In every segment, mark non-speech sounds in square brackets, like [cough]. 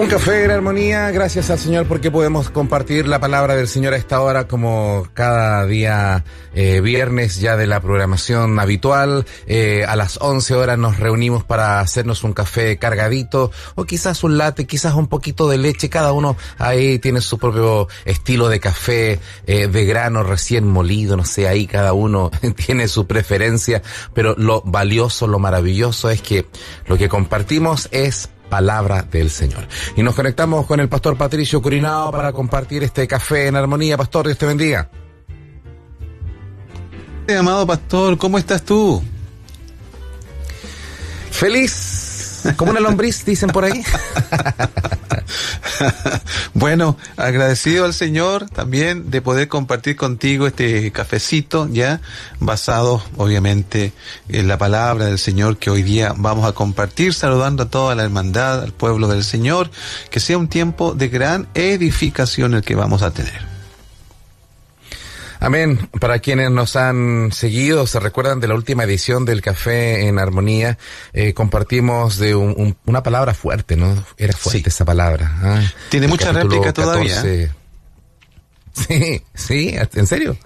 Un café en armonía, gracias al Señor porque podemos compartir la palabra del Señor a esta hora como cada día eh, viernes ya de la programación habitual. Eh, a las 11 horas nos reunimos para hacernos un café cargadito o quizás un latte, quizás un poquito de leche. Cada uno ahí tiene su propio estilo de café eh, de grano recién molido, no sé, ahí cada uno [laughs] tiene su preferencia, pero lo valioso, lo maravilloso es que lo que compartimos es palabra del Señor. Y nos conectamos con el pastor Patricio Curinao para compartir este café en armonía. Pastor, Dios te bendiga. Amado pastor, ¿cómo estás tú? Feliz como una lombriz, dicen por ahí. bueno, agradecido al Señor también de poder compartir contigo este cafecito, ya, basado obviamente en la palabra del Señor que hoy día vamos a compartir, saludando a toda la hermandad, al pueblo del Señor, que sea un tiempo de gran edificación el que vamos a tener. Amén. Para quienes nos han seguido, se recuerdan de la última edición del Café en Armonía, eh, compartimos de una palabra fuerte, ¿no? Era fuerte esa palabra. ¿ah? Tiene mucha réplica todavía. Sí, sí, ¿en serio?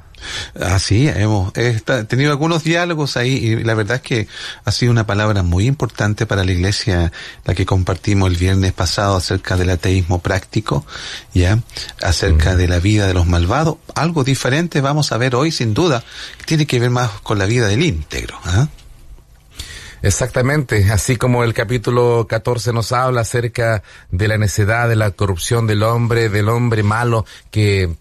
Así, hemos tenido algunos diálogos ahí y la verdad es que ha sido una palabra muy importante para la iglesia, la que compartimos el viernes pasado acerca del ateísmo práctico, ya, acerca de la vida de los malvados. Algo diferente vamos a ver hoy sin duda, tiene que ver más con la vida del íntegro. ¿ah? Exactamente, así como el capítulo 14 nos habla acerca de la necedad, de la corrupción del hombre, del hombre malo que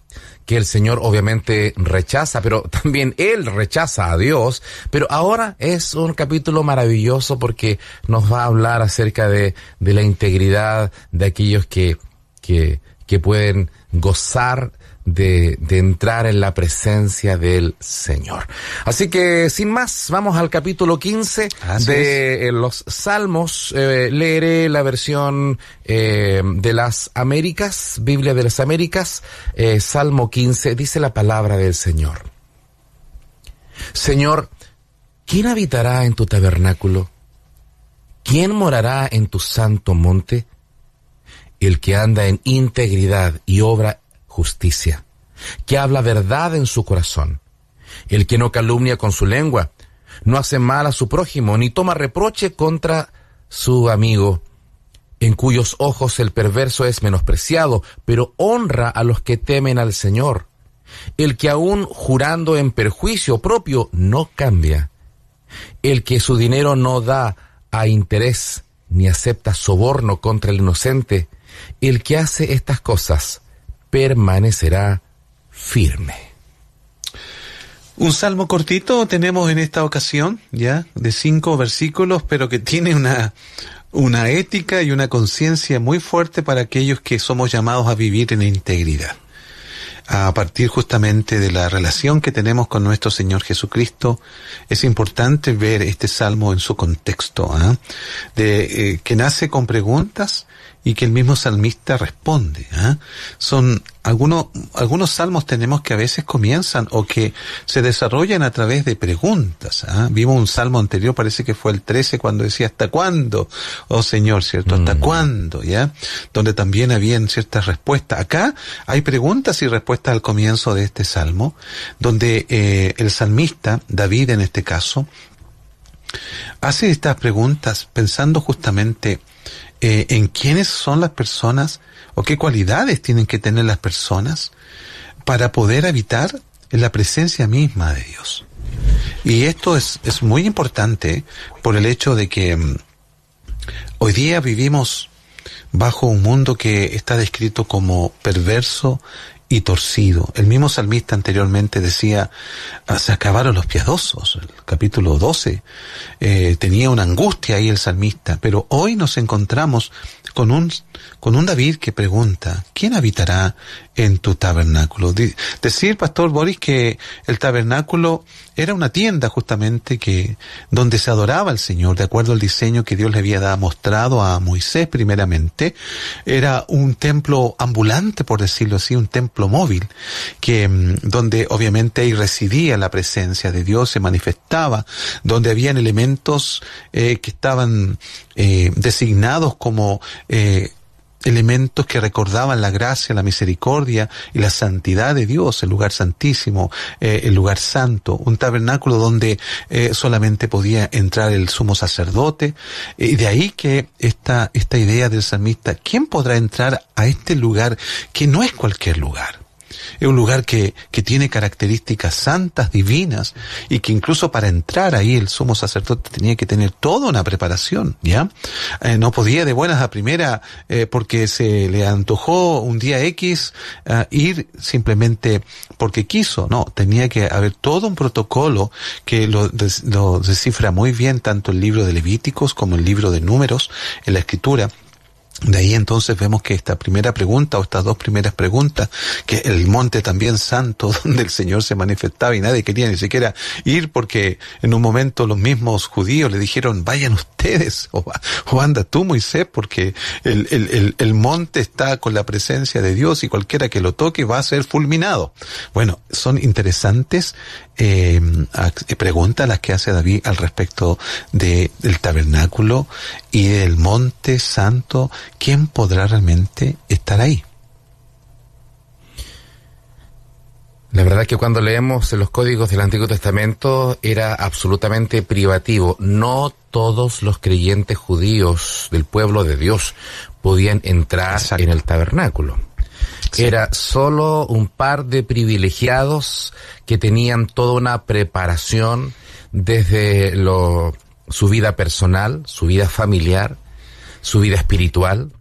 que el Señor obviamente rechaza, pero [laughs] también Él rechaza a Dios. Pero ahora es un capítulo maravilloso porque nos va a hablar acerca de, de la integridad de aquellos que, que, que pueden gozar de, de, entrar en la presencia del Señor. Así que, sin más, vamos al capítulo 15 de eh, los Salmos. Eh, leeré la versión eh, de las Américas, Biblia de las Américas, Salmo 15, dice la palabra del Señor. Señor, ¿quién habitará en tu tabernáculo? ¿Quién morará en tu santo monte? El que anda en integridad y obra justicia, que habla verdad en su corazón, el que no calumnia con su lengua, no hace mal a su prójimo, ni toma reproche contra su amigo, en cuyos ojos el perverso es menospreciado, pero honra a los que temen al Señor, el que aún jurando en perjuicio propio no cambia, el que su dinero no da a interés, ni acepta soborno contra el inocente, el que hace estas cosas permanecerá firme. Un salmo cortito tenemos en esta ocasión, ya, de cinco versículos, pero que tiene una, una ética y una conciencia muy fuerte para aquellos que somos llamados a vivir en integridad. A partir justamente de la relación que tenemos con nuestro Señor Jesucristo, es importante ver este salmo en su contexto, ¿ah? de eh, que nace con preguntas y que el mismo salmista responde. ¿eh? Son algunos, algunos salmos tenemos que a veces comienzan o que se desarrollan a través de preguntas. ¿eh? Vimos un salmo anterior, parece que fue el 13, cuando decía ¿hasta cuándo? Oh Señor, ¿cierto? ¿Hasta mm. cuándo? ¿Ya? Donde también habían ciertas respuestas. Acá hay preguntas y respuestas al comienzo de este salmo, donde eh, el salmista, David en este caso, hace estas preguntas pensando justamente eh, en quiénes son las personas o qué cualidades tienen que tener las personas para poder habitar en la presencia misma de Dios. Y esto es, es muy importante por el hecho de que mm, hoy día vivimos bajo un mundo que está descrito como perverso y torcido. El mismo salmista anteriormente decía, ah, se acabaron los piadosos, el capítulo 12, eh, tenía una angustia ahí el salmista, pero hoy nos encontramos con un, con un David que pregunta, ¿quién habitará en tu tabernáculo? decir, Pastor Boris, que el tabernáculo era una tienda justamente que, donde se adoraba al Señor, de acuerdo al diseño que Dios le había dado, mostrado a Moisés primeramente, era un templo ambulante, por decirlo así, un templo móvil, que, mm, donde obviamente ahí residía la presencia de Dios, se manifestaba, donde habían elementos eh, que estaban eh, designados como eh, elementos que recordaban la gracia, la misericordia y la santidad de Dios, el lugar santísimo, eh, el lugar santo, un tabernáculo donde eh, solamente podía entrar el sumo sacerdote. Y de ahí que esta, esta idea del salmista, ¿quién podrá entrar a este lugar que no es cualquier lugar? Es un lugar que, que tiene características santas, divinas, y que incluso para entrar ahí el sumo sacerdote tenía que tener toda una preparación, ¿ya? Eh, no podía de buenas a primera, eh, porque se le antojó un día X uh, ir simplemente porque quiso, no, tenía que haber todo un protocolo que lo, lo descifra muy bien tanto el libro de Levíticos como el libro de Números en la escritura de ahí entonces vemos que esta primera pregunta o estas dos primeras preguntas, que el monte también santo [laughs] donde el Señor se manifestaba y nadie quería ni siquiera ir porque en un momento los mismos judíos le dijeron vayan ustedes o, anda tú Moisés porque el, el, el, el, monte está con la presencia de Dios y cualquiera que lo toque va a ser fulminado. Bueno, son interesantes eh, preguntas las que hace David al respecto de, del tabernáculo y del monte santo ¿quién podrá realmente estar ahí? La verdad que cuando leemos los códigos del Antiguo Testamento era absolutamente privativo. No todos los creyentes judíos del pueblo de Dios podían entrar en el tabernáculo. Era solo un par de privilegiados que tenían toda una preparación desde lo, su vida personal, su vida familiar, su vida espiritual,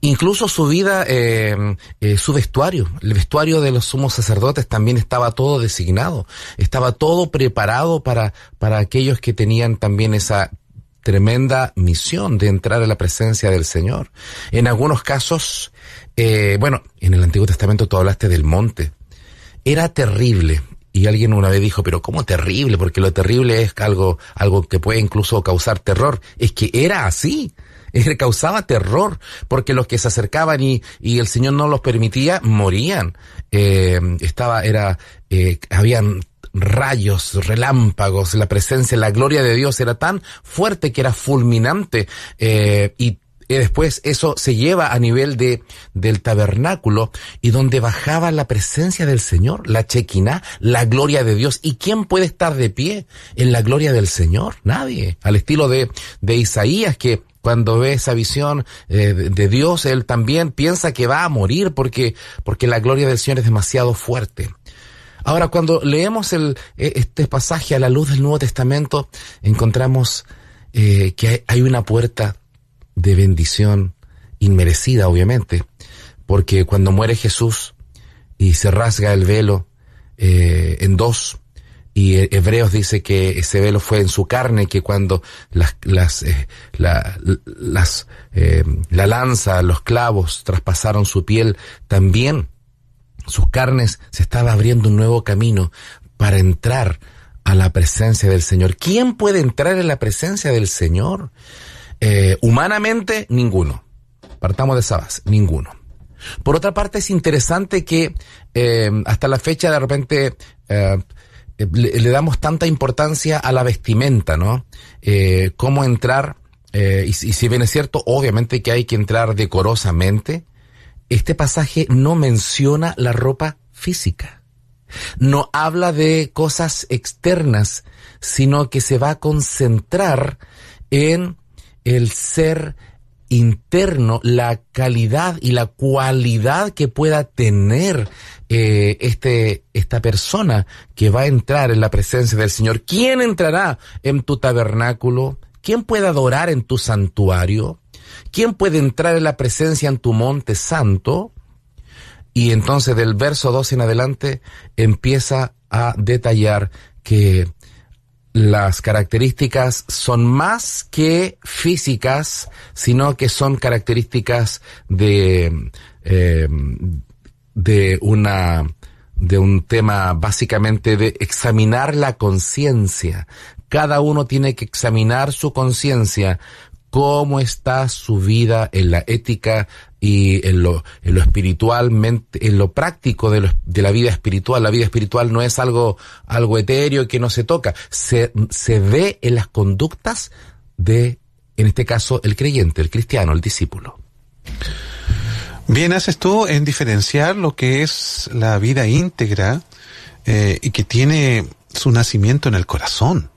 incluso su vida, eh, eh, su vestuario. El vestuario de los sumos sacerdotes también estaba todo designado, estaba todo preparado para, para aquellos que tenían también esa tremenda misión de entrar a la presencia del Señor. En algunos casos, eh, bueno, en el Antiguo Testamento tú hablaste del monte. Era terrible. Y alguien una vez dijo, pero ¿cómo terrible? Porque lo terrible es algo, algo que puede incluso causar terror. Es que era así. [laughs] causaba terror, porque los que se acercaban y, y el Señor no los permitía, morían. Eh, estaba, era, eh, habían rayos, relámpagos, la presencia, la gloria de Dios era tan fuerte que era fulminante eh, y después eso se lleva a nivel de del tabernáculo y donde bajaba la presencia del Señor, la chequina, la gloria de Dios. ¿Y quién puede estar de pie en la gloria del Señor? Nadie. Al estilo de, de Isaías que cuando ve esa visión eh, de Dios, él también piensa que va a morir porque, porque la gloria del Señor es demasiado fuerte. Ahora, cuando leemos el, e, este pasaje a la luz del Nuevo Testamento, encontramos eh, que hay, una puerta de bendición inmerecida, obviamente, porque cuando muere Jesús y se rasga el velo eh, en dos, y Hebreos dice que ese velo fue en su carne, que cuando las, las, eh, la, eh, la lanza, los clavos traspasaron su piel, también sus carnes se estaba abriendo un nuevo camino para entrar a la presencia del Señor. ¿Quién puede entrar en la presencia del Señor? Eh, humanamente, ninguno. Partamos de esa base, ninguno. Por otra parte, es interesante que eh, hasta la fecha de repente eh, le, damos tanta importancia a la vestimenta, ¿no? Cómo entrar, y, y, si bien es cierto, obviamente que hay que entrar decorosamente, este pasaje no menciona la ropa física. No habla de cosas externas, sino que se va a concentrar en el ser interno, la calidad y la cualidad que pueda tener eh, este, esta persona que va a entrar en la presencia del Señor. ¿Quién entrará en tu tabernáculo? ¿Quién puede adorar en tu santuario? ¿Quién puede entrar en la presencia en tu monte santo? Y entonces del verso 2 en adelante empieza a detallar que las características son más que físicas, sino que son características de, eh, de una de un tema básicamente de examinar la conciencia. Cada uno tiene que examinar su conciencia, cómo está su vida en la ética y en lo, en lo espiritualmente, en lo práctico de, de, la vida espiritual. La vida espiritual no es algo, algo etéreo que no se toca. Se, se ve en las conductas de, en este caso, el creyente, el cristiano, el discípulo. Bien haces tú en diferenciar lo que es la vida íntegra eh, y que tiene su nacimiento en el corazón.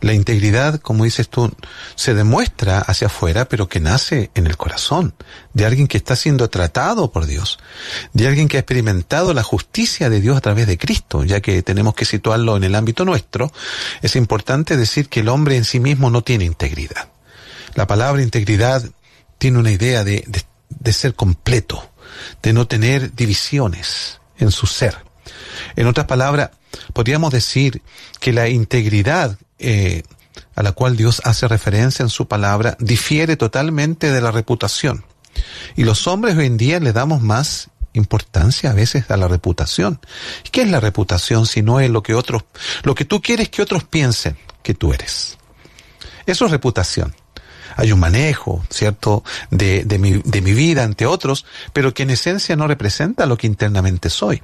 La integridad, como dices tú, se demuestra hacia afuera, pero que nace en el corazón, de alguien que está siendo tratado por Dios, de alguien que ha experimentado la justicia de Dios a través de Cristo, ya que tenemos que situarlo en el ámbito nuestro, es importante decir que el hombre en sí mismo no tiene integridad. La palabra integridad tiene una idea de, de, de ser completo, de no tener divisiones en su ser. En otras palabras, podríamos decir que la integridad eh, a la cual Dios hace referencia en su palabra difiere totalmente de la reputación. Y los hombres hoy en día le damos más importancia a veces a la reputación. ¿Qué es la reputación si no es lo que otros, lo que tú quieres que otros piensen que tú eres? Eso es reputación hay un manejo, ¿cierto?, de, mi vida ante otros, pero que en esencia no representa lo que internamente soy.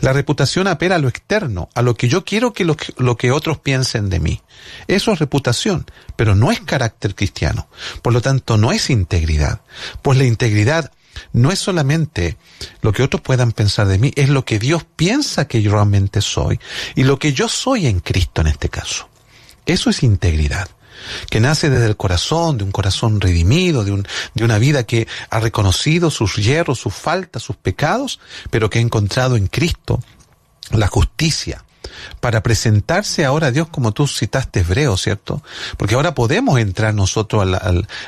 La reputación apela a lo externo, a lo que yo quiero que lo, que otros piensen de mí. Eso es reputación, pero no es carácter cristiano. Por lo tanto, no es integridad. Pues la integridad no es solamente lo que otros puedan pensar de mí, es lo que Dios piensa que yo realmente soy y lo que yo soy en Cristo en este caso. Eso es integridad que nace desde el corazón, de un corazón redimido, de, un, de una vida que ha reconocido sus hierros, sus faltas, sus pecados, pero que ha encontrado en Cristo la justicia, para presentarse ahora a Dios como tú citaste hebreo, ¿cierto? Porque ahora podemos entrar nosotros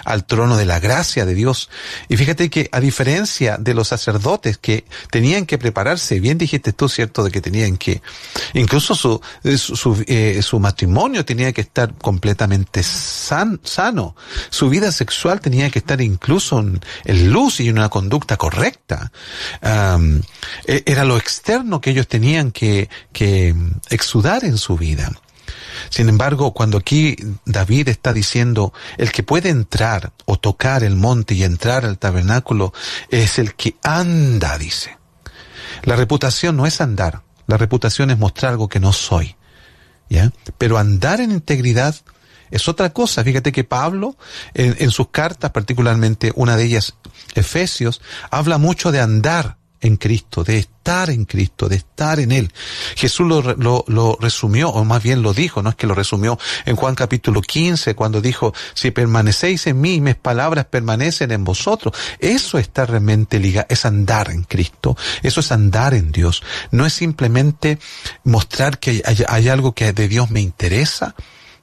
al, trono de la gracia de Dios. Y fíjate que a diferencia de los sacerdotes que tenían que prepararse, bien dijiste tú, ¿cierto? De que tenían que, incluso su, eh, matrimonio tenía que estar completamente san, sano. Su vida sexual tenía que estar incluso en, luz y en una conducta correcta. Um, era lo externo que ellos tenían que, que exudar en su vida. Sin embargo, cuando aquí David está diciendo, el que puede entrar o tocar el monte y entrar al tabernáculo es el que anda, dice. La reputación no es andar, la reputación es mostrar algo que no soy. ¿Ya? Pero andar en integridad es otra cosa. Fíjate que Pablo, en, en sus cartas, particularmente una de ellas, Efesios, habla mucho de andar en Cristo, de estar en Cristo, de estar en Él. Jesús lo, lo, lo, resumió, o más bien lo dijo, no es que lo resumió en Juan capítulo 15, cuando dijo, si permanecéis en mí, mis palabras permanecen en vosotros. Eso está realmente ligado, es andar en Cristo, eso es andar en Dios. No es simplemente mostrar que hay, hay algo que de Dios me interesa,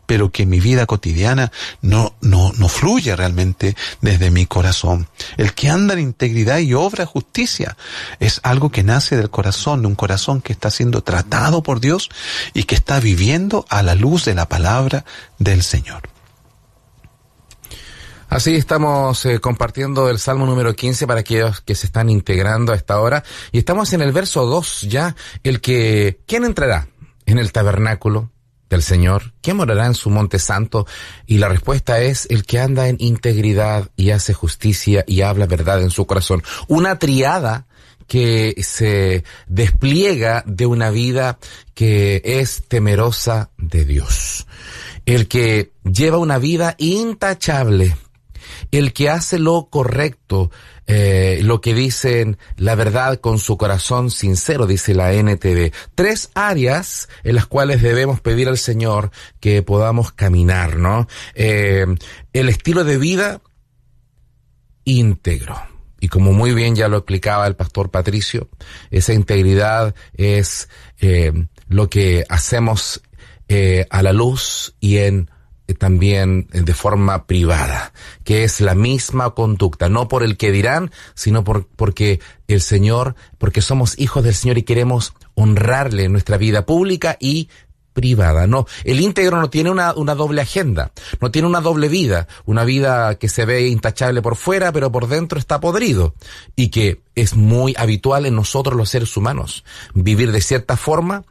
pero que mi vida cotidiana no, no, no fluye realmente desde mi corazón. El que anda en integridad y obra justicia es algo que nace del corazón, de un corazón que está siendo tratado por Dios y que está viviendo a la luz de la palabra del Señor. Así estamos eh, compartiendo el Salmo número 15 para aquellos que se están integrando a esta hora. Y estamos en el verso 2 ya, el que, ¿quién entrará en el tabernáculo? Del Señor? ¿Quién morará en su monte santo? Y la respuesta es el que anda en integridad y hace justicia y habla verdad en su corazón. Una triada que se despliega de una vida que es temerosa de Dios. El que lleva una vida intachable. El que hace lo correcto, eh, lo que dicen la verdad con su corazón sincero, dice la NTV. Tres áreas en las cuales debemos pedir al Señor que podamos caminar, ¿no? Eh, el estilo de vida íntegro. Y como muy bien ya lo explicaba el pastor Patricio, esa integridad es eh, lo que hacemos a la luz y en también eh, de forma privada, que es la misma conducta, no por el que dirán, sino por, porque el Señor, porque somos hijos del Señor y queremos honrarle nuestra vida pública y privada. No, el íntegro no tiene una, una doble agenda, no tiene una doble vida, una vida que se ve intachable por fuera, pero por dentro está podrido y que es muy habitual en nosotros los seres humanos, vivir de cierta forma,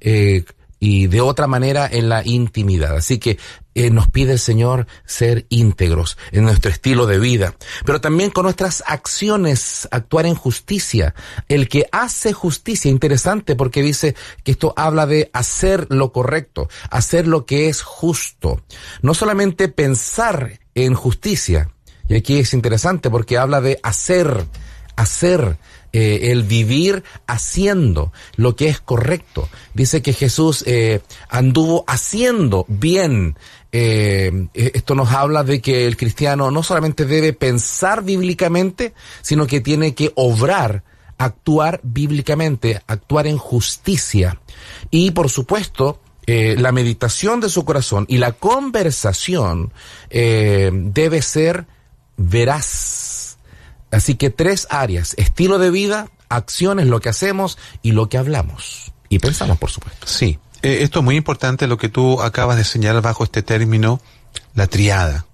eh, y de otra manera en la intimidad. Así que eh, nos pide el Señor ser íntegros en nuestro estilo de vida, pero también con nuestras acciones actuar en justicia. El que hace justicia, interesante porque dice que esto habla de hacer lo correcto, hacer lo que es justo. No solamente pensar en justicia, y aquí es interesante porque habla de hacer, hacer eh, el vivir haciendo lo que es correcto. Dice que Jesús eh, anduvo haciendo bien. Eh, esto nos habla de que el cristiano no solamente debe pensar bíblicamente, sino que tiene que obrar, actuar bíblicamente, actuar en justicia. Y por supuesto, la meditación de su corazón y la conversación debe ser veraz Así que tres áreas, estilo de vida, acciones, lo que hacemos y lo que hablamos. Y pensamos, por supuesto. Sí, eh, esto es muy importante lo que tú acabas de señalar bajo este término, la triada.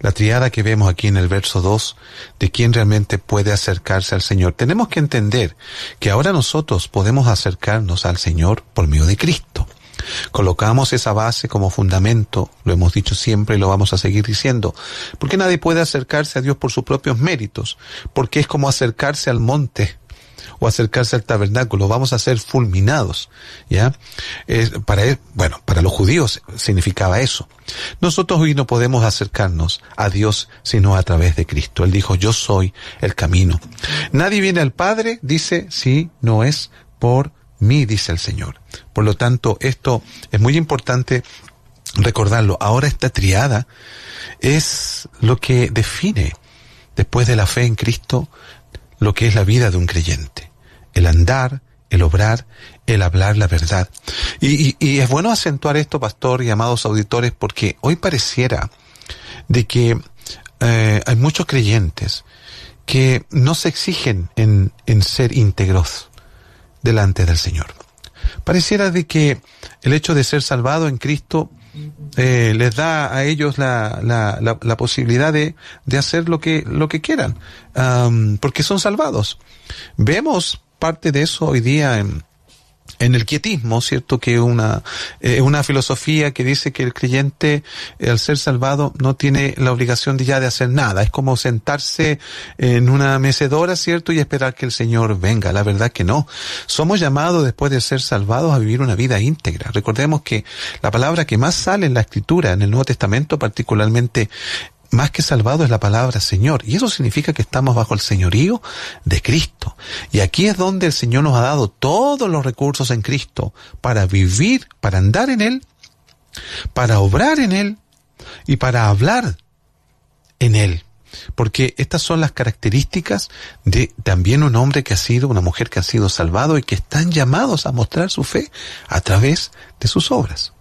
La triada que vemos aquí en el verso 2 de quién realmente puede acercarse al Señor. Tenemos que entender que ahora nosotros podemos acercarnos al Señor por medio de Cristo. Colocamos esa base como fundamento, lo hemos dicho siempre y lo vamos a seguir diciendo, porque nadie puede acercarse a Dios por sus propios méritos, porque es como acercarse al monte o acercarse al tabernáculo, vamos a ser fulminados, ¿ya? para, bueno, para los judíos significaba eso. Nosotros hoy no podemos acercarnos a Dios sino a través de Cristo. Él dijo, yo soy el camino. Nadie viene al Padre, dice, si no es por mí, dice el Señor. Por lo tanto, esto es muy importante recordarlo. Ahora esta triada es lo que define, después de la fe en Cristo, lo que es la vida de un creyente. El andar, el obrar, el hablar la verdad. Y, es bueno acentuar esto, pastor y amados auditores, porque hoy pareciera de que eh, hay muchos creyentes que no se exigen en, en ser íntegros delante del Señor. Pareciera de que el hecho de ser salvado en Cristo eh, les da a ellos la, la, la, posibilidad de, de, hacer lo que, lo que quieran, porque son salvados. Vemos parte de eso hoy día en, en el quietismo, ¿cierto? Que una, eh, una filosofía que dice que el creyente, eh, al ser salvado, no tiene la obligación de ya de hacer nada. Es como sentarse en una mecedora, ¿cierto? Y esperar que el Señor venga. La verdad que no. Somos llamados, después de ser salvados, a vivir una vida íntegra. Recordemos que la palabra que más sale en la Escritura, en el Nuevo Testamento, particularmente más que salvado es la palabra Señor. Y eso significa que estamos bajo el señorío de Cristo. Y aquí es donde el Señor nos ha dado todos los recursos en Cristo para vivir, para andar en Él, para obrar en Él y para hablar en Él. Porque estas son las características de también un hombre que ha sido, una mujer que ha sido salvado y que están llamados a mostrar su fe a través de sus obras.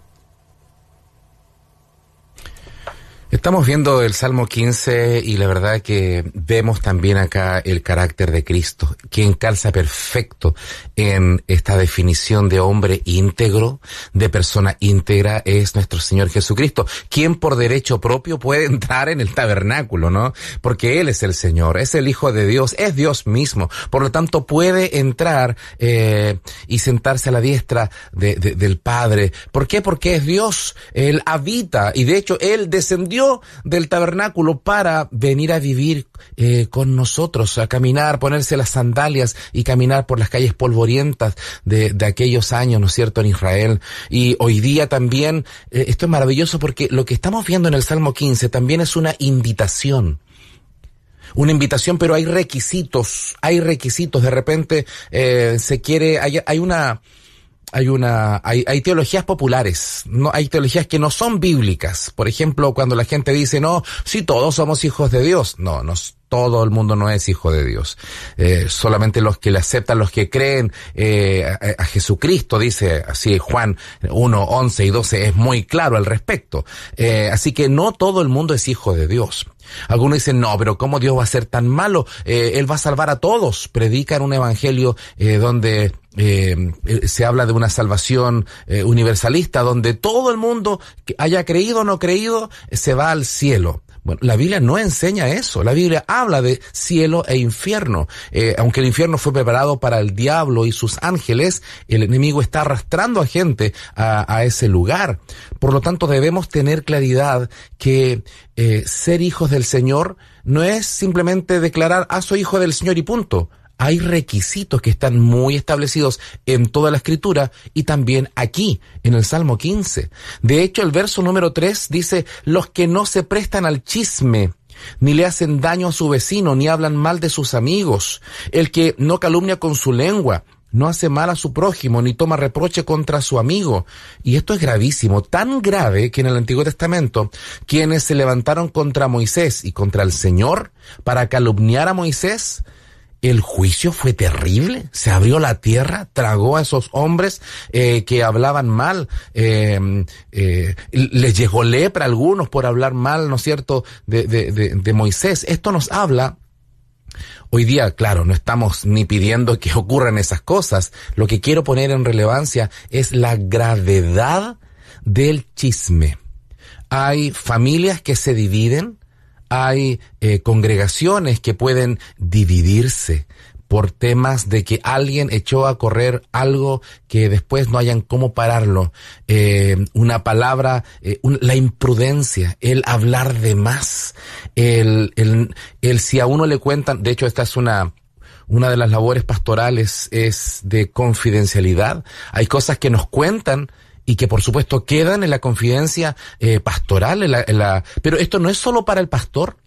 Estamos viendo el Salmo 15 y la verdad que vemos también acá el carácter de Cristo, quien calza perfecto en esta definición de hombre íntegro, de persona íntegra, es nuestro Señor Jesucristo, quien por derecho propio puede [laughs] entrar en el tabernáculo, ¿no? Porque Él es el Señor, es el Hijo de Dios, es Dios mismo, por lo tanto puede entrar eh, y sentarse a la diestra del Padre. ¿Por qué? Porque es Dios, Él habita y de hecho Él descendió del tabernáculo para venir a vivir eh, con nosotros, a caminar, ponerse las sandalias y caminar por las calles polvorientas de, aquellos años, ¿no es cierto?, en Israel. Y hoy día también, eh, esto es maravilloso porque lo que estamos viendo en el Salmo 15 también es una invitación una invitación, pero hay requisitos, hay requisitos. De repente eh, se quiere, hay, hay una, hay una hay, hay, teologías populares, no hay teologías que no son bíblicas. Por ejemplo, cuando la gente dice, "No, si todos somos hijos de Dios." No, nos todo el mundo no es hijo de Dios. Eh, solamente los que le aceptan, los que creen eh, a, a, Jesucristo, dice así Juan 1, 11 y 12, es muy claro al respecto. Eh, así que no todo el mundo es hijo de Dios. Algunos dicen, no, pero ¿cómo Dios va a ser tan malo? Eh, él va a salvar a todos. Predican un evangelio eh, donde eh, se habla de una salvación eh, universalista, donde todo el mundo que haya creído o no creído se va al cielo. Bueno, la Biblia no enseña eso. La Biblia habla de cielo e infierno. Eh, aunque el infierno fue preparado para el diablo y sus ángeles, el enemigo está arrastrando a gente a, ese lugar. Por lo tanto, debemos tener claridad que eh, ser hijos del Señor no es simplemente declarar, ah, soy hijo del Señor y punto hay requisitos que están muy establecidos en toda la escritura y también aquí, en el Salmo 15. De hecho, el verso número 3 dice, los que no se prestan al chisme, ni le hacen daño a su vecino, ni hablan mal de sus amigos, el que no calumnia con su lengua, no hace mal a su prójimo, ni toma reproche contra su amigo. Y esto es gravísimo, tan grave que en el Antiguo Testamento, quienes se levantaron contra Moisés y contra el Señor para calumniar a Moisés, el juicio fue terrible, se abrió la tierra, tragó a esos hombres eh, que hablaban mal, eh, eh, les llegó lepra a algunos por hablar mal, ¿no es cierto?, de, de, de Moisés. Esto nos habla Hoy día, claro, no estamos ni pidiendo que [laughs] ocurran esas cosas. Lo que quiero poner en relevancia es la gravedad del chisme. Hay familias que se dividen, hay eh, congregaciones que pueden dividirse por temas de que alguien echó a correr algo que después no hayan cómo pararlo. Eh, una palabra, eh, la imprudencia, el hablar de más, el, el, el si a uno le cuentan, de hecho esta es una, una de las labores pastorales es de confidencialidad. Hay cosas que nos cuentan y que por supuesto quedan en la confidencia eh, pastoral, en la, en la... pero esto no es solo para el pastor,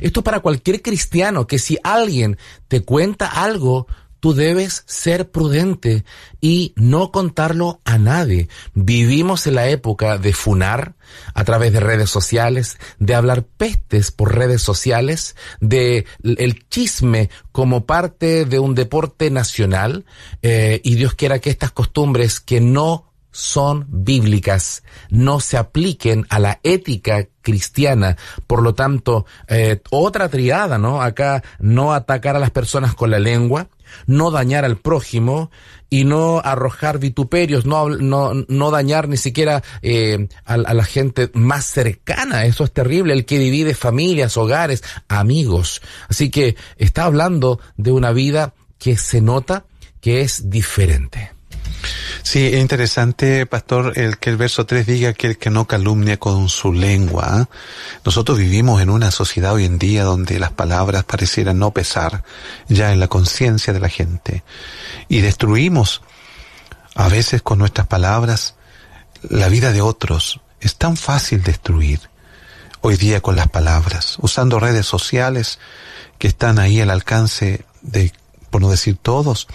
esto es para cualquier cristiano, que si alguien te cuenta algo, tú debes ser prudente y no contarlo a nadie. Vivimos en la época de funar a través de redes sociales, de hablar pestes por redes sociales, de el chisme como parte de un deporte nacional, eh, y Dios quiera que estas costumbres que no son bíblicas, no se apliquen a la ética cristiana. Por lo tanto, eh, otra triada, ¿no? Acá no atacar a las personas con la lengua, no dañar al prójimo y no arrojar vituperios, no, no, no dañar ni siquiera eh, a, a, la gente más cercana. Eso es terrible, el que divide familias, hogares, amigos. Así que está hablando de una vida que se nota que es diferente. Sí, es interesante, pastor, el que el verso 3 diga que el que no calumnia con su lengua. Nosotros vivimos en una sociedad hoy en día donde las palabras parecieran no pesar ya en la conciencia de la gente. Y destruimos a veces con nuestras palabras la vida de otros. Es tan fácil destruir hoy día con las palabras, usando redes sociales que están ahí al alcance de, por no decir todos,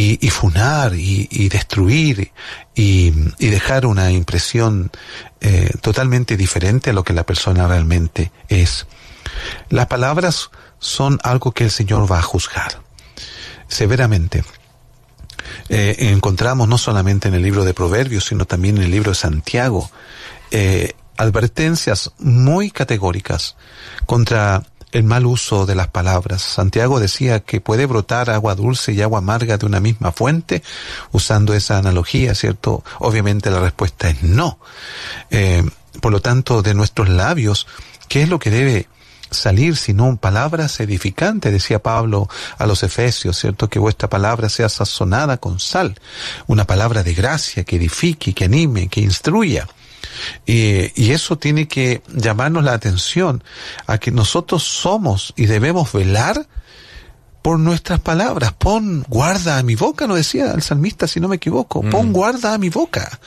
y, funar y, destruir y, y, dejar una impresión eh, totalmente diferente a lo que la persona realmente es. Las palabras son algo que el Señor va a juzgar severamente. Eh, encontramos no solamente en el libro de Proverbios, sino también en el libro de Santiago, eh, advertencias muy categóricas contra el mal uso de las palabras. Santiago decía que puede brotar agua dulce y agua amarga de una misma fuente, usando esa analogía, ¿cierto? Obviamente la respuesta es no. Eh, por lo tanto, de nuestros labios, ¿qué es lo que debe salir sino palabras edificantes, decía Pablo a los Efesios, ¿cierto? Que vuestra palabra sea sazonada con sal, una palabra de gracia que edifique, que anime, que instruya. Y, y, eso tiene que llamarnos la atención a que nosotros somos y debemos velar por nuestras palabras. Pon guarda a mi boca, no decía el salmista, si no me equivoco. Pon mm. guarda a mi boca.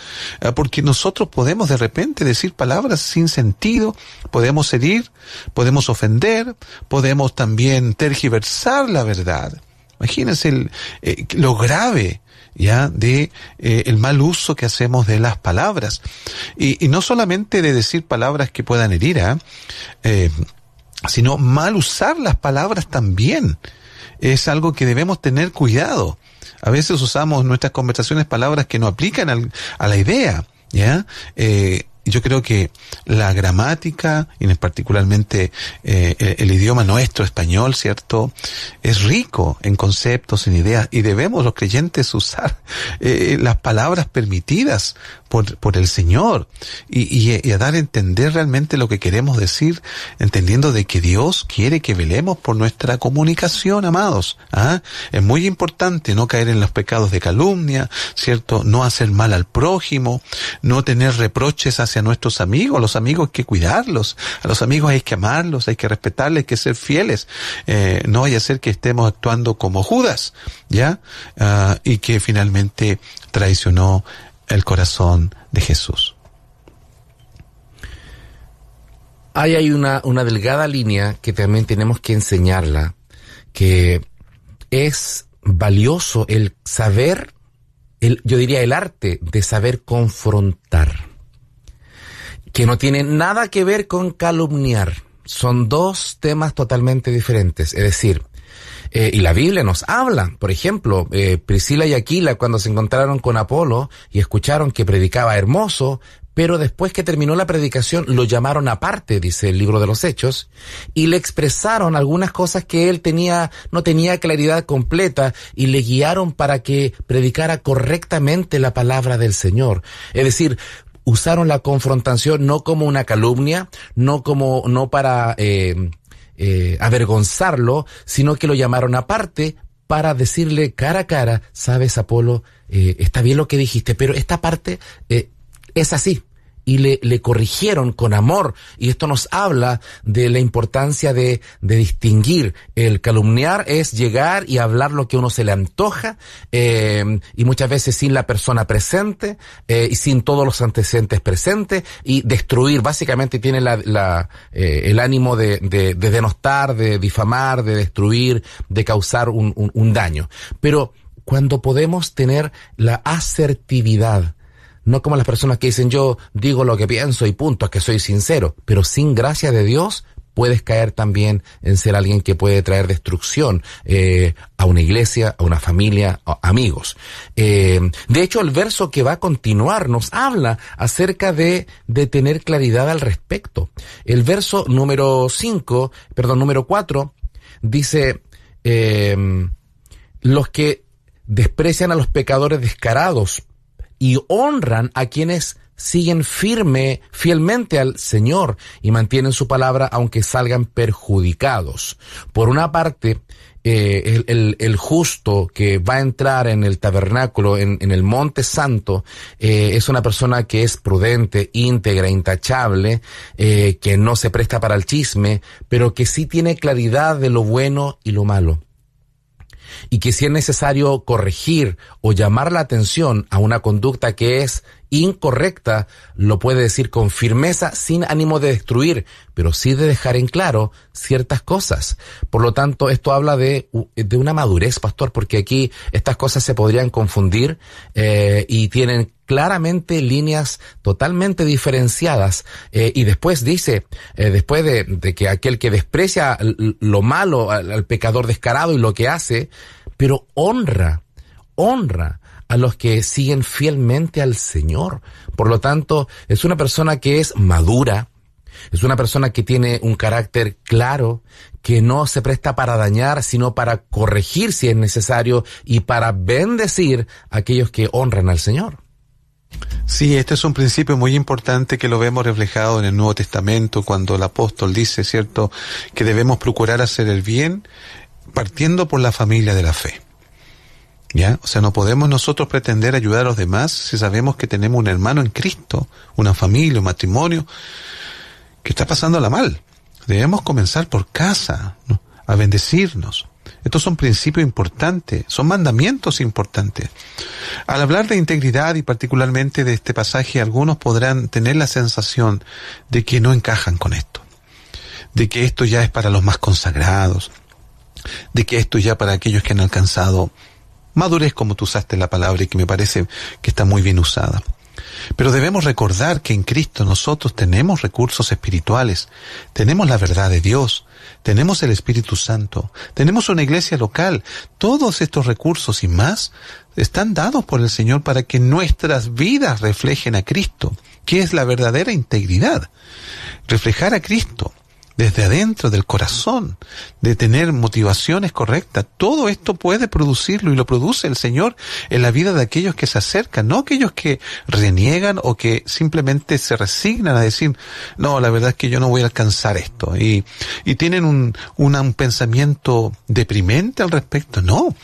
Porque nosotros podemos de repente decir palabras sin sentido, podemos herir, podemos ofender, podemos también tergiversar la verdad. Imagínense eh, lo grave ya de eh, el mal uso que hacemos de las palabras y, no solamente de decir palabras que puedan herir ¿eh? sino mal usar las palabras también. Es algo que debemos tener cuidado. A veces usamos en nuestras conversaciones palabras que no aplican a la idea, ¿ya? Yo creo que la gramática, y particularmente eh, el, idioma nuestro, español, ¿cierto? Es rico en conceptos, en ideas, y debemos los creyentes usar eh, las palabras permitidas por, por el Señor y, y, a dar a entender realmente lo que queremos decir, entendiendo de que Dios quiere que velemos por nuestra comunicación, amados. ¿ah? Es muy importante no caer en los pecados de calumnia, ¿cierto? No hacer mal al prójimo, no tener reproches hacia nuestros amigos. Los amigos hay que cuidarlos, a los amigos hay que amarlos, hay que respetarles, hay que ser fieles. Eh, no vaya a ser que estemos actuando como Judas, ¿ya? Ah, y que finalmente traicionó el corazón de Jesús. Ahí hay una, una delgada línea que también tenemos que enseñarla, que es valioso el saber, el, yo diría el arte de saber confrontar, que no tiene nada que ver con calumniar. Son dos temas totalmente diferentes. Es decir, eh, y la Biblia nos habla, por ejemplo, eh, Priscila y Aquila cuando se encontraron con Apolo y escucharon que predicaba hermoso, pero después que terminó la predicación lo llamaron aparte, dice el libro de los Hechos, y le expresaron algunas cosas que él tenía, no tenía claridad completa, y le guiaron para que predicara correctamente la palabra del Señor. Es decir, usaron la confrontación no como una calumnia, no como, no para eh, eh, avergonzarlo, sino que lo llamaron aparte para decirle cara a cara, sabes, Apolo, eh, está bien lo que dijiste, pero esta parte eh, es así y le, le, corrigieron con amor. Y esto nos habla de la importancia de, de, distinguir. El calumniar es llegar y hablar lo que uno se le antoja, eh, y muchas veces sin la persona presente, eh, y sin todos los antecedentes presentes, y destruir. Básicamente tiene la, la eh, el ánimo de, de, de, denostar, de difamar, de destruir, de causar un, un, un daño. Pero cuando podemos tener la asertividad, no como las personas que dicen yo digo lo que pienso y punto, es que soy sincero, pero sin gracia de Dios puedes caer también en ser alguien que puede traer destrucción eh, a una iglesia, a una familia, a amigos. Eh, de hecho, el verso que va a continuar nos habla acerca de, de tener claridad al respecto. El verso número 5, perdón, número 4, dice, eh, los que desprecian a los pecadores descarados y honran a quienes siguen firme, fielmente al Señor y mantienen su palabra aunque salgan perjudicados. Por una parte, eh, el, justo que va a entrar en el tabernáculo, en, en el monte santo, eh, es una persona que es prudente, íntegra, intachable, eh, que no se presta para el chisme, pero que sí tiene claridad de lo bueno y lo malo y que si es necesario corregir o llamar la atención a una conducta que es incorrecta, lo puede decir con firmeza sin ánimo de destruir, pero sí de dejar en claro ciertas cosas. Por lo tanto, esto habla de, de una madurez, pastor, porque aquí estas cosas se podrían confundir eh, y tienen claramente líneas totalmente diferenciadas. Eh, y después dice, eh, después de, que aquel que desprecia lo malo al, al pecador descarado y lo que hace, pero honra, honra a los que siguen fielmente al Señor. Por lo tanto, es una persona que es madura, es una persona que tiene un carácter claro, que no se presta para dañar, sino para corregir si es necesario y para bendecir a aquellos que honran al Señor. Sí, este es un principio muy importante que lo vemos reflejado en el Nuevo Testamento cuando el apóstol dice, ¿cierto?, que debemos procurar hacer el bien partiendo por la familia de la fe. O sea, no podemos nosotros pretender ayudar a los demás si sabemos que tenemos un hermano en Cristo, una familia, un matrimonio, que está pasándola mal. Debemos comenzar por casa, a bendecirnos. Estos son principios importantes, son mandamientos importantes. Al hablar de integridad y particularmente de este pasaje, algunos podrán tener la sensación de que no encajan con esto, de que esto ya es para los más consagrados, de que esto ya para aquellos que han alcanzado madurez como tú usaste la palabra y que me parece que está muy bien usada. Pero debemos recordar que en Cristo nosotros tenemos recursos espirituales, tenemos la verdad de Dios, tenemos el Espíritu Santo, tenemos una iglesia local. Todos estos recursos y más están dados por el Señor para que nuestras vidas reflejen a Cristo, que es la verdadera integridad. Reflejar a Cristo desde adentro del corazón, de tener motivaciones correctas. Todo esto puede producirlo y lo produce el Señor en la vida de aquellos que se acercan, no aquellos que reniegan o que simplemente se resignan a decir, no, la verdad es que yo no voy a alcanzar esto. Y, tienen un pensamiento deprimente al respecto. No.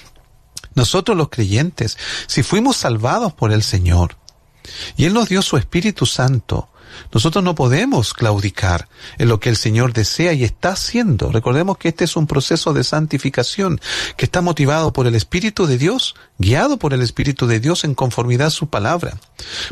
Nosotros los creyentes, si fuimos salvados por el Señor, y Él nos dio su Espíritu Santo, nosotros no podemos claudicar en lo que el Señor desea y está haciendo. Recordemos que este es un proceso de santificación que está motivado por el Espíritu de Dios, guiado por el Espíritu de Dios en conformidad a su palabra.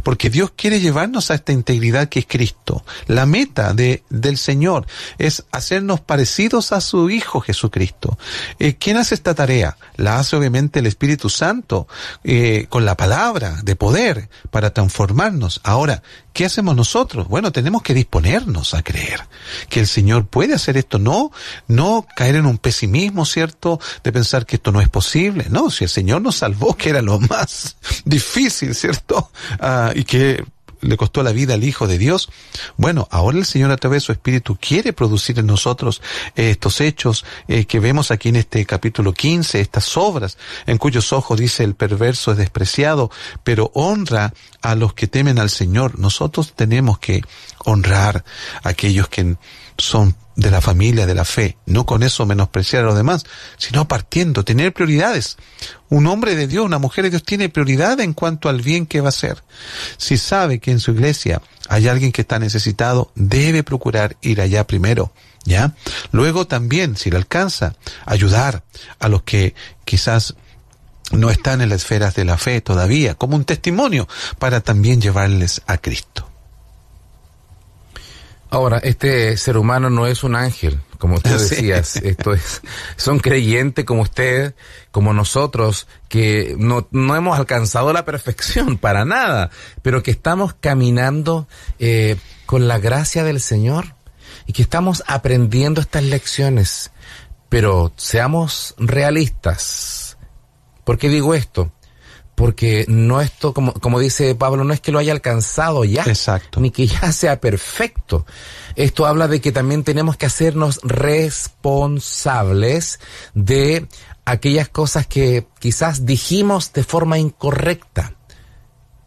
Porque Dios quiere llevarnos a esta integridad que es Cristo. La meta de, del Señor es hacernos parecidos a su Hijo Jesucristo. Eh, ¿Quién hace esta tarea? La hace obviamente el Espíritu Santo eh, con la palabra de poder para transformarnos. Ahora, ¿Qué hacemos nosotros? Bueno, tenemos que disponernos a creer que el Señor puede hacer esto, no, no caer en un pesimismo, ¿cierto? De pensar que esto no es posible. No, si el Señor nos salvó, que era lo más difícil, ¿cierto? Ah, y que le costó la vida al Hijo de Dios. Bueno, ahora el Señor a través de su Espíritu quiere producir en nosotros eh, estos hechos eh, que vemos aquí en este capítulo 15, estas obras en cuyos ojos dice el perverso es despreciado, pero honra a los que temen al Señor. Nosotros tenemos que honrar a aquellos que son de la familia, de la fe, no con eso menospreciar a los demás, sino partiendo, tener prioridades. Un hombre de Dios, una mujer de Dios tiene prioridad en cuanto al bien que va a hacer. Si sabe que en su iglesia hay alguien que está necesitado, debe procurar ir allá primero, ¿ya? Luego también, si le alcanza, ayudar a los que quizás no están en las esferas de la fe todavía, como un testimonio para también llevarles a Cristo. Ahora, este ser humano no es un ángel, como usted [laughs] decía, esto es, son creyentes como usted, como nosotros, que no, no hemos alcanzado la perfección [laughs] para nada, pero que estamos caminando eh, con la gracia del Señor y que estamos aprendiendo estas lecciones. Pero seamos realistas. ¿Por qué digo esto? Porque no esto, como, como dice Pablo, no es que lo haya alcanzado ya, Exacto. ni que ya [laughs] sea perfecto. Esto habla de que también tenemos que hacernos responsables de aquellas cosas que quizás dijimos de forma incorrecta.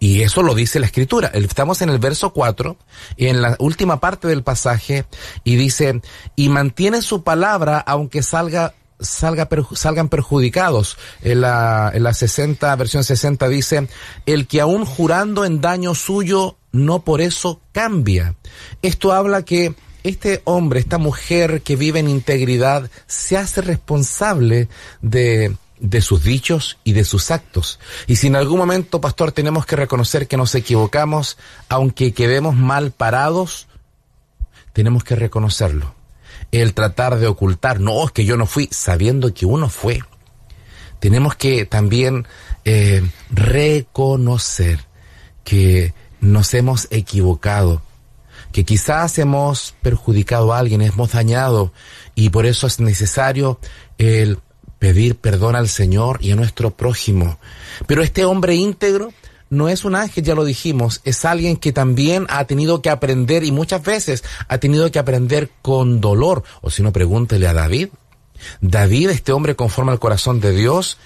Y eso lo dice la escritura. Estamos en el verso 4, y en la última parte del pasaje, y dice, y mantiene su palabra aunque salga salga salgan perjudicados. En la, en la 60, versión 60 dice, el que aún jurando en daño suyo, no por eso cambia. Esto habla que este hombre, esta mujer que vive en integridad, se hace responsable de, de sus dichos y de sus actos. Y si en algún momento, pastor, tenemos que reconocer que nos equivocamos, aunque quedemos mal parados, tenemos que reconocerlo el tratar de ocultar, no, es que yo no fui, sabiendo que uno fue. Tenemos que también eh, reconocer que nos hemos equivocado, que quizás hemos perjudicado a alguien, hemos dañado, y por eso es necesario el pedir perdón al Señor y a nuestro prójimo. Pero este hombre íntegro no es un ángel, ya lo dijimos, es alguien que también ha tenido que aprender y muchas veces ha tenido que aprender con dolor. O si no, pregúntele a David. David, este hombre conforme al corazón de Dios,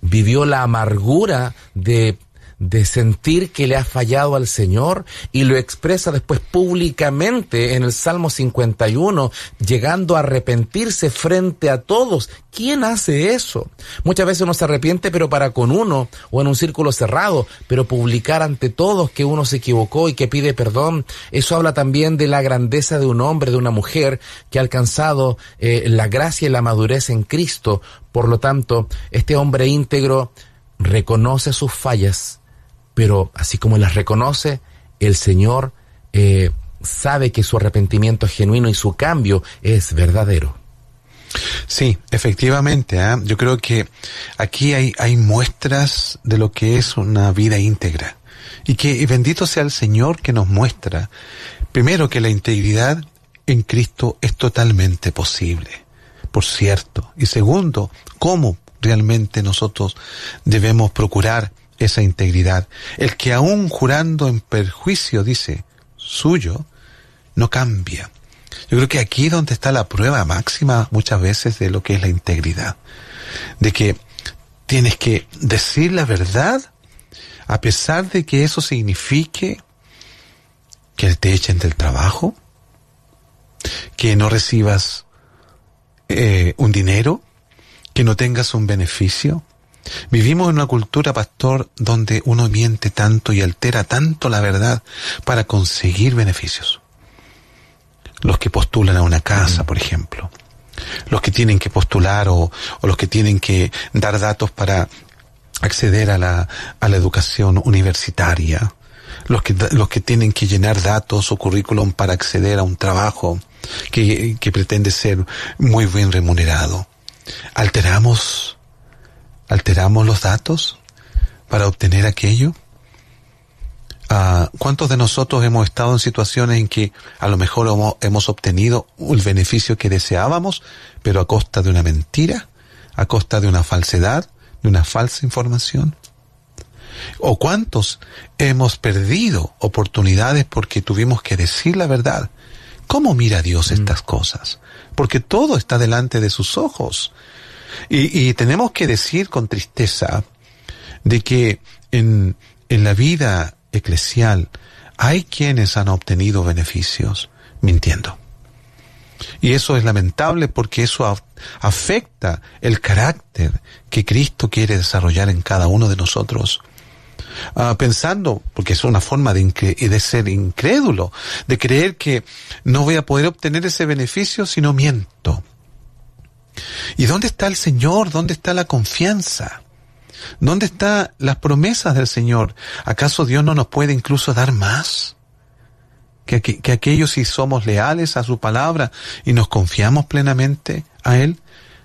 vivió la amargura de de sentir que le ha fallado al Señor y lo expresa después públicamente en el Salmo 51, llegando a arrepentirse frente a todos. ¿Quién hace eso? Muchas veces uno se arrepiente pero para con uno o en un círculo cerrado, pero publicar ante todos que uno se equivocó y que pide perdón, eso habla también de la grandeza de un hombre, de una mujer que ha alcanzado eh, la gracia y la madurez en Cristo. Por lo tanto, este hombre íntegro reconoce sus fallas, pero así como las reconoce, el Señor eh, sabe que su arrepentimiento es genuino y su cambio es verdadero. Sí, efectivamente. ¿eh? Yo creo que aquí hay, hay muestras de lo que es una vida íntegra. Y que bendito sea el Señor que nos muestra, primero, que la integridad en Cristo es totalmente posible, por cierto. Y segundo, cómo realmente nosotros debemos procurar esa integridad. El que aún jurando en perjuicio, dice, suyo, no cambia. Yo creo que aquí es donde está la prueba máxima muchas veces de lo que es la integridad. De que tienes que decir la verdad a pesar de que eso signifique que te echen del trabajo, que no recibas eh, un dinero, que no tengas un beneficio. Vivimos en una cultura, pastor, donde uno miente tanto y altera tanto la verdad para conseguir beneficios. Los que postulan a una casa, por ejemplo. Los que tienen que postular o, o los que tienen que dar datos para acceder a la, a la educación universitaria. Los que, los que tienen que llenar datos o currículum para acceder a un trabajo que, que pretende ser muy bien remunerado. ¿Alteramos, alteramos los datos para obtener aquello? Ah, ¿Cuántos de nosotros hemos estado en situaciones en que a lo mejor hemos, hemos obtenido el beneficio que deseábamos, pero a costa de una mentira, a costa de una falsedad, de una falsa información? ¿O cuántos hemos perdido oportunidades porque tuvimos que decir la verdad? ¿Cómo mira Dios estas cosas? Porque todo está delante de sus ojos. Y, tenemos que decir con tristeza de que en, en la vida eclesial hay quienes han obtenido beneficios mintiendo. Y eso es lamentable porque eso afecta el carácter que Cristo quiere desarrollar en cada uno de nosotros. Uh, pensando, porque es una forma de, de, ser incrédulo, de creer que no voy a poder obtener ese beneficio si no miento. ¿Y dónde está el Señor? ¿Dónde está la confianza? ¿Dónde están las promesas del Señor? ¿Acaso Dios no nos puede incluso dar más? Que, que, que aquellos si somos leales a su palabra y nos confiamos plenamente a Él,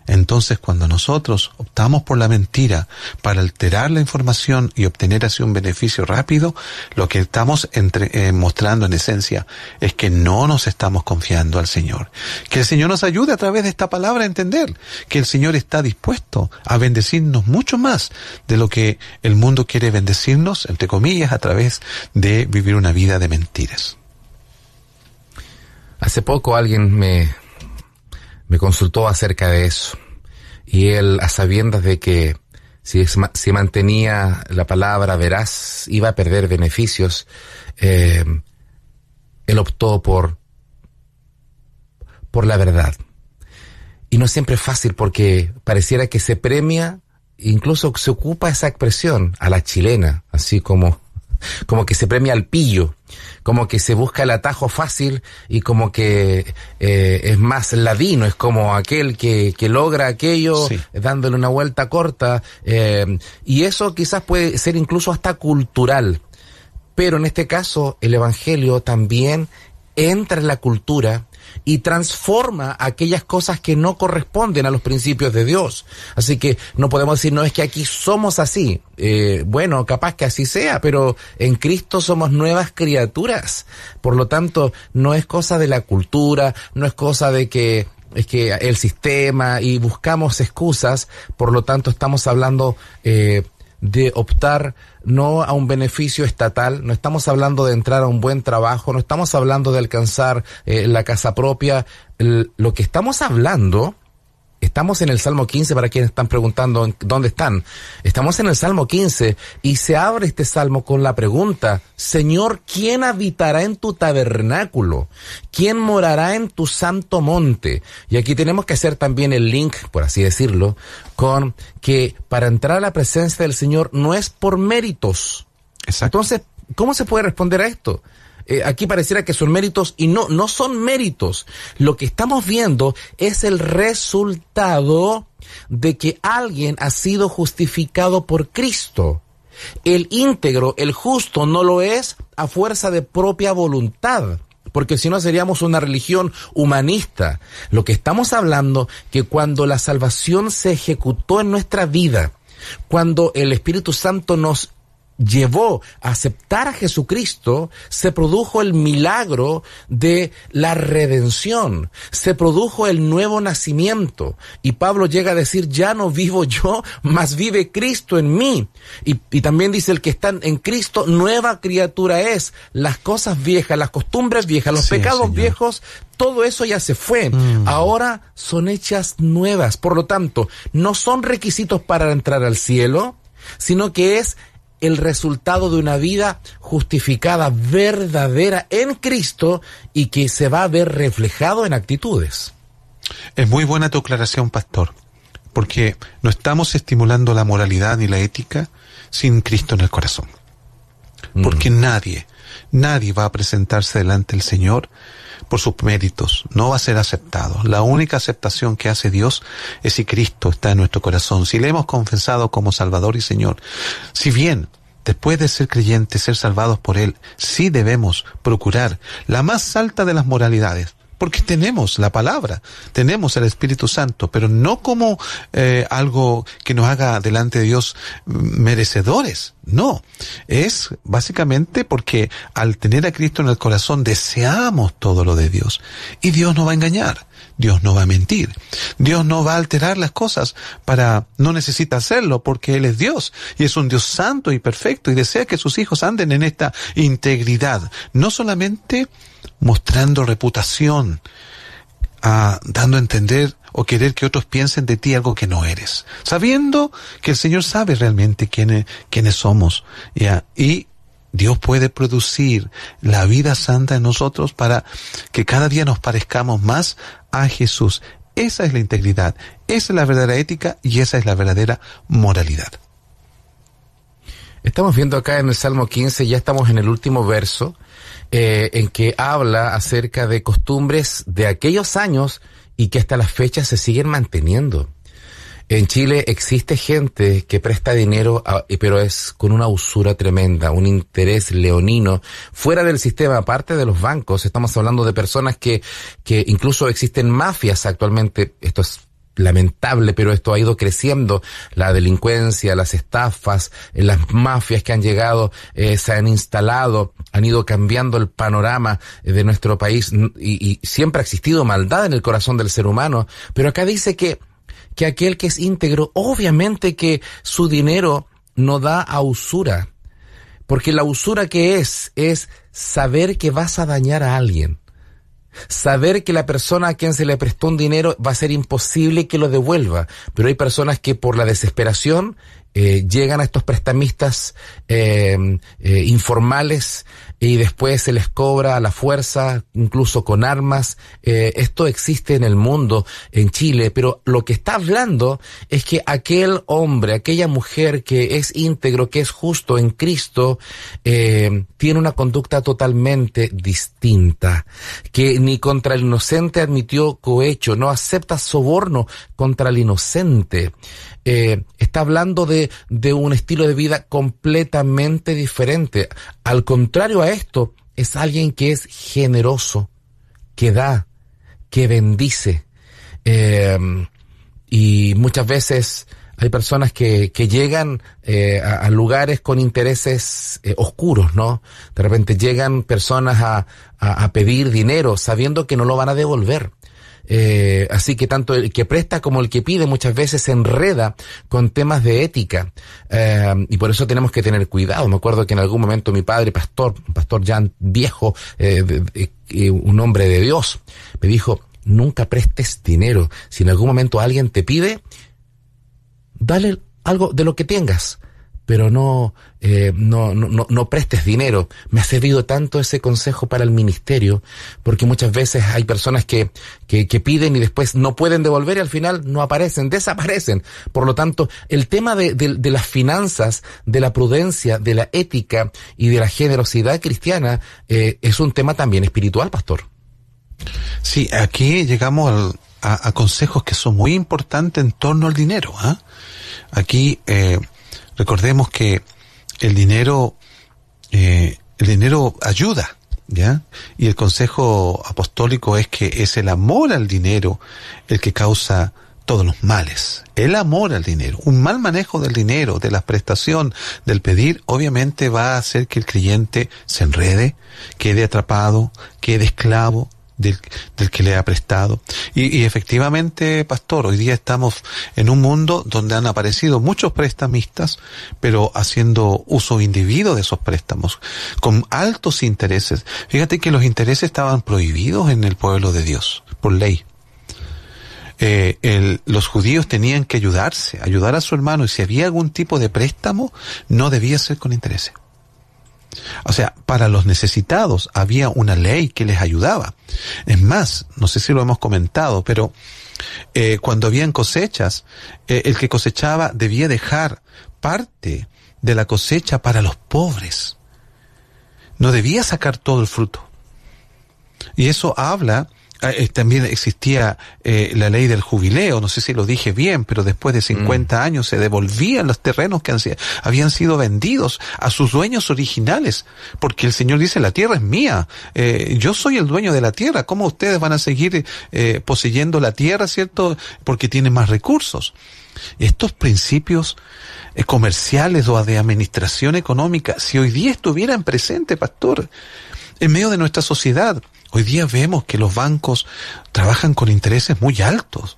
entonces, cuando nosotros optamos por la mentira para alterar la información y obtener así un beneficio rápido, lo que estamos entre, eh, mostrando en esencia es que no nos estamos confiando al Señor. Que el Señor nos ayude a través de esta palabra a entender que el Señor está dispuesto a bendecirnos mucho más de lo que el mundo quiere bendecirnos, entre comillas, a través de vivir una vida de mentiras. Hace poco alguien me me consultó acerca de eso. Y él, a sabiendas de que si, si mantenía la palabra veraz, iba a perder beneficios, eh, él optó por, por la verdad. Y no siempre es fácil porque pareciera que se premia, incluso se ocupa esa expresión a la chilena, así como como que se premia al pillo, como que se busca el atajo fácil y como que eh, es más ladino, es como aquel que, que logra aquello dándole una vuelta corta. Eh, y eso quizás puede ser incluso hasta cultural. Pero en este caso el Evangelio también entra en la cultura y transforma aquellas cosas que no corresponden a los principios de Dios. Así que no podemos decir, no es que aquí somos así. Eh, bueno, capaz que así sea, pero en Cristo somos nuevas criaturas. Por lo tanto, no es cosa de la cultura, no es cosa de que es que el sistema y buscamos excusas, por lo tanto estamos hablando eh, de optar no a un beneficio estatal, no estamos hablando de entrar a un buen trabajo, no estamos hablando de alcanzar eh, la casa propia, lo que estamos hablando Estamos en el Salmo 15 para quienes están preguntando dónde están. Estamos en el Salmo 15 y se abre este salmo con la pregunta, Señor, ¿quién habitará en tu tabernáculo? ¿Quién morará en tu santo monte? Y aquí tenemos que hacer también el link, por así decirlo, con que para entrar a la presencia del Señor no es por méritos. Entonces, ¿cómo se puede responder a esto? Eh, aquí pareciera que son méritos y no, no son méritos. Lo que estamos viendo es el resultado de que alguien ha sido justificado por Cristo. El íntegro, el justo, no lo es a fuerza de propia voluntad porque si no seríamos una religión humanista. Lo que estamos hablando que cuando la salvación se ejecutó en nuestra vida, cuando el Espíritu Santo nos llevó a aceptar a Jesucristo, se produjo el milagro de la redención, se produjo el nuevo nacimiento. Y Pablo llega a decir, ya no vivo yo, [laughs] mas vive Cristo en mí. Y, también dice, el que está en Cristo, nueva criatura es. Las cosas viejas, las costumbres viejas, los pecados viejos, todo eso ya se fue. Mm. Ahora son hechas nuevas. Por lo tanto, no son requisitos para entrar al cielo, sino que es el resultado de una vida justificada, verdadera en Cristo y que se va a ver reflejado en actitudes. Es muy buena tu aclaración, pastor, porque no estamos estimulando la moralidad ni la ética sin Cristo en el corazón. Mm. Porque nadie, nadie va a presentarse delante del Señor por sus méritos, no va a ser aceptado. La única aceptación que hace Dios es si Cristo está en nuestro corazón, si le hemos confesado como Salvador y Señor. Si bien después de ser creyentes, ser salvados por Él, sí debemos procurar la más alta de las moralidades, porque tenemos la palabra, tenemos el Espíritu Santo, pero no como eh, algo que nos haga delante de Dios merecedores, no, es básicamente porque al tener a Cristo en el corazón deseamos todo lo de Dios y Dios no va a engañar. Dios no va a mentir. Dios no va a alterar las cosas para, no necesita hacerlo porque Él es Dios y es un Dios santo y perfecto y desea que sus hijos anden en esta integridad. No solamente mostrando reputación, ah, dando a entender o querer que otros piensen de ti algo que no eres, sabiendo que el Señor sabe realmente quiénes, quiénes somos, y Dios puede producir la vida santa en nosotros para que cada día nos parezcamos más a Jesús. Esa es la integridad, esa es la verdadera ética y esa es la verdadera moralidad. Estamos viendo acá en el Salmo 15, ya estamos en el último verso, eh, en que habla acerca de costumbres de aquellos años y que hasta la fecha se siguen manteniendo. En Chile existe gente que presta dinero, pero es con una usura tremenda, un interés leonino, fuera del sistema, aparte de los bancos. Estamos hablando de personas que, que incluso existen mafias actualmente. Esto es lamentable, pero esto ha ido creciendo. La delincuencia, las estafas, eh, las mafias que han llegado, eh, se han instalado, han ido cambiando el panorama eh, de nuestro país y, y siempre ha existido maldad en el corazón del ser humano. Pero acá dice que que aquel que es íntegro, obviamente que su dinero no da a usura, porque la usura que es es saber que vas a dañar a alguien. Saber que la persona a quien se le prestó un dinero va a ser imposible que lo devuelva, pero hay personas que por la desesperación eh, llegan a estos prestamistas eh, eh, informales y después se les cobra a la fuerza, incluso con armas. esto existe en el mundo, en Chile, pero lo que está hablando es que aquel hombre, aquella mujer que es íntegro, que es justo en Cristo, tiene una conducta totalmente distinta, que ni contra el inocente admitió cohecho, no acepta soborno contra el inocente. Eh, está hablando de, de un estilo de vida completamente diferente. Al contrario esto, es alguien que es generoso, que da, que bendice. Eh, y muchas veces hay personas que, que llegan eh, a, lugares con intereses oscuros, ¿no? De repente llegan personas a, a, pedir dinero sabiendo que no lo van a devolver. Eh, así que tanto el que presta como el que pide muchas veces se enreda con temas de ética. Eh, y por eso tenemos que tener cuidado. Me acuerdo que en algún momento mi padre, pastor, pastor ya viejo, eh, un hombre de Dios, me dijo, nunca prestes dinero. Si en algún momento alguien te pide, dale algo de lo que tengas pero no, eh, no, no, no, prestes dinero. Me ha servido tanto ese consejo para el ministerio, porque muchas veces hay personas que, que, piden y después no pueden devolver y al final no aparecen, desaparecen. Por lo tanto, el tema de, de, las finanzas, de la prudencia, de la ética y de la generosidad cristiana eh, es un tema también espiritual, pastor. Sí, aquí llegamos a, a, consejos que son muy importantes en torno al dinero. ¿ah? Aquí eh, Recordemos que el dinero, eh, el dinero ayuda, ¿ya? Y el consejo apostólico es que es el amor al dinero el que causa todos los males. El amor al dinero, un mal manejo del dinero, de la prestación, del pedir, obviamente va a hacer que el creyente se enrede, quede atrapado, quede esclavo del, que le ha prestado. Y, efectivamente, pastor, hoy día estamos en un mundo donde han aparecido muchos prestamistas, pero haciendo uso individuo de esos préstamos, con altos intereses. Fíjate que los intereses estaban prohibidos en el pueblo de Dios, por ley. Eh, los judíos tenían que ayudarse, ayudar a su hermano, y si había algún tipo de préstamo, no debía ser con intereses. O sea, para los necesitados había una ley que les ayudaba. Es más, no sé si lo hemos comentado, pero eh, cuando habían cosechas, eh, el que cosechaba debía dejar parte de la cosecha para los pobres. No debía sacar todo el fruto. Y eso habla también existía eh, la ley del jubileo, no sé si lo dije bien, pero después de 50 mm. años se devolvían los terrenos que habían sido vendidos a sus dueños originales, porque el Señor dice, la tierra es mía, eh, yo soy el dueño de la tierra, ¿cómo ustedes van a seguir eh, poseyendo la tierra, cierto? Porque tienen más recursos. Estos principios eh, comerciales o de administración económica, si hoy día estuvieran presentes, pastor, en medio de nuestra sociedad, Hoy día vemos que los bancos trabajan con intereses muy altos.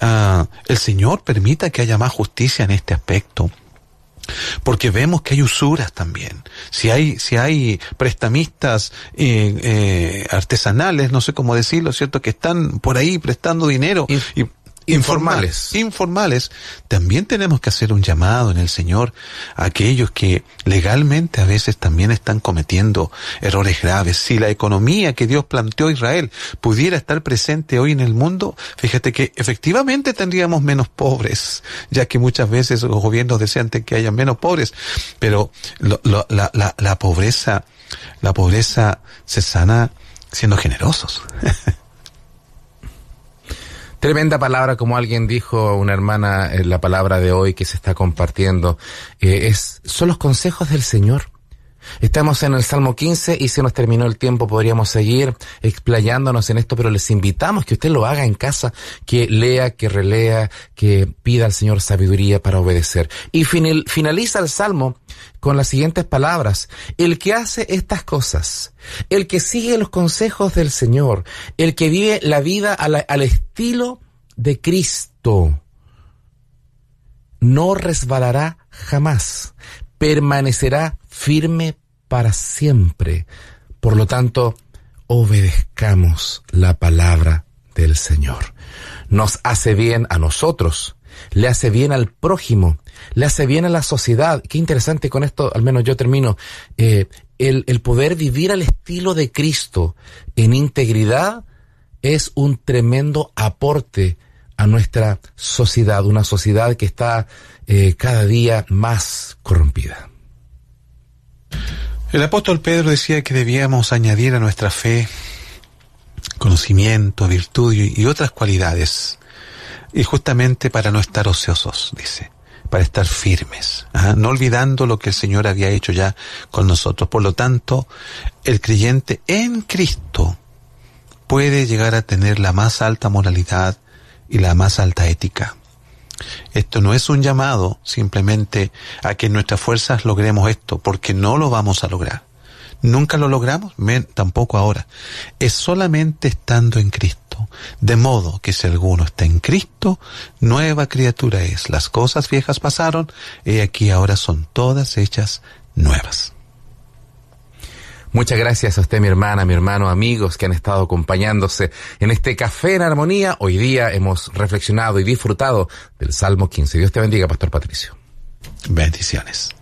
Ah, el Señor permita que haya más justicia en este aspecto. Porque vemos que hay usuras también. Si hay, si hay prestamistas eh, eh, artesanales, no sé cómo decirlo, ¿cierto? Que están por ahí prestando dinero y informales. informales, también tenemos que hacer un llamado en el Señor a aquellos que legalmente a veces también están cometiendo errores graves. Si la economía que Dios planteó a Israel pudiera estar presente hoy en el mundo, fíjate que efectivamente tendríamos menos pobres, ya que muchas veces los gobiernos desean que haya menos pobres, pero la, la, la pobreza, la pobreza se sana siendo generosos. [laughs] Tremenda palabra, como alguien dijo, una hermana, en la palabra de hoy que se está compartiendo, eh, es, son los consejos del Señor. Estamos en el Salmo 15 y si nos terminó el tiempo podríamos seguir explayándonos en esto, pero les invitamos que usted lo haga en casa, que lea, que relea, que pida al Señor sabiduría para obedecer. Y finaliza el Salmo con las siguientes palabras. El que hace estas cosas, el que sigue los consejos del Señor, el que vive la vida al estilo de Cristo, no resbalará jamás, permanecerá firme para siempre. Por lo tanto, obedezcamos la palabra del Señor. Nos hace bien a nosotros, le hace bien al prójimo, le hace bien a la sociedad. Qué interesante con esto, al menos yo termino. Eh, el, el poder vivir al estilo de Cristo en integridad es un tremendo aporte a nuestra sociedad, una sociedad que está eh, cada día más corrompida. El apóstol Pedro decía que debíamos añadir a nuestra fe conocimiento, virtud y otras cualidades, y justamente para no estar ociosos, dice, para estar firmes, ¿ah? no olvidando lo que el Señor había hecho ya con nosotros. Por lo tanto, el creyente en Cristo puede llegar a tener la más alta moralidad y la más alta ética. Esto no es un llamado simplemente a que nuestras fuerzas logremos esto, porque no lo vamos a lograr. Nunca lo logramos, tampoco ahora. Es solamente estando en Cristo. De modo que si alguno está en Cristo, nueva criatura es. Las cosas viejas pasaron, y aquí ahora son todas hechas nuevas. Muchas gracias a usted, mi hermana, mi hermano, amigos que han estado acompañándose en este café en armonía. Hoy día hemos reflexionado y disfrutado del Salmo 15. Dios te bendiga, Pastor Patricio. Bendiciones.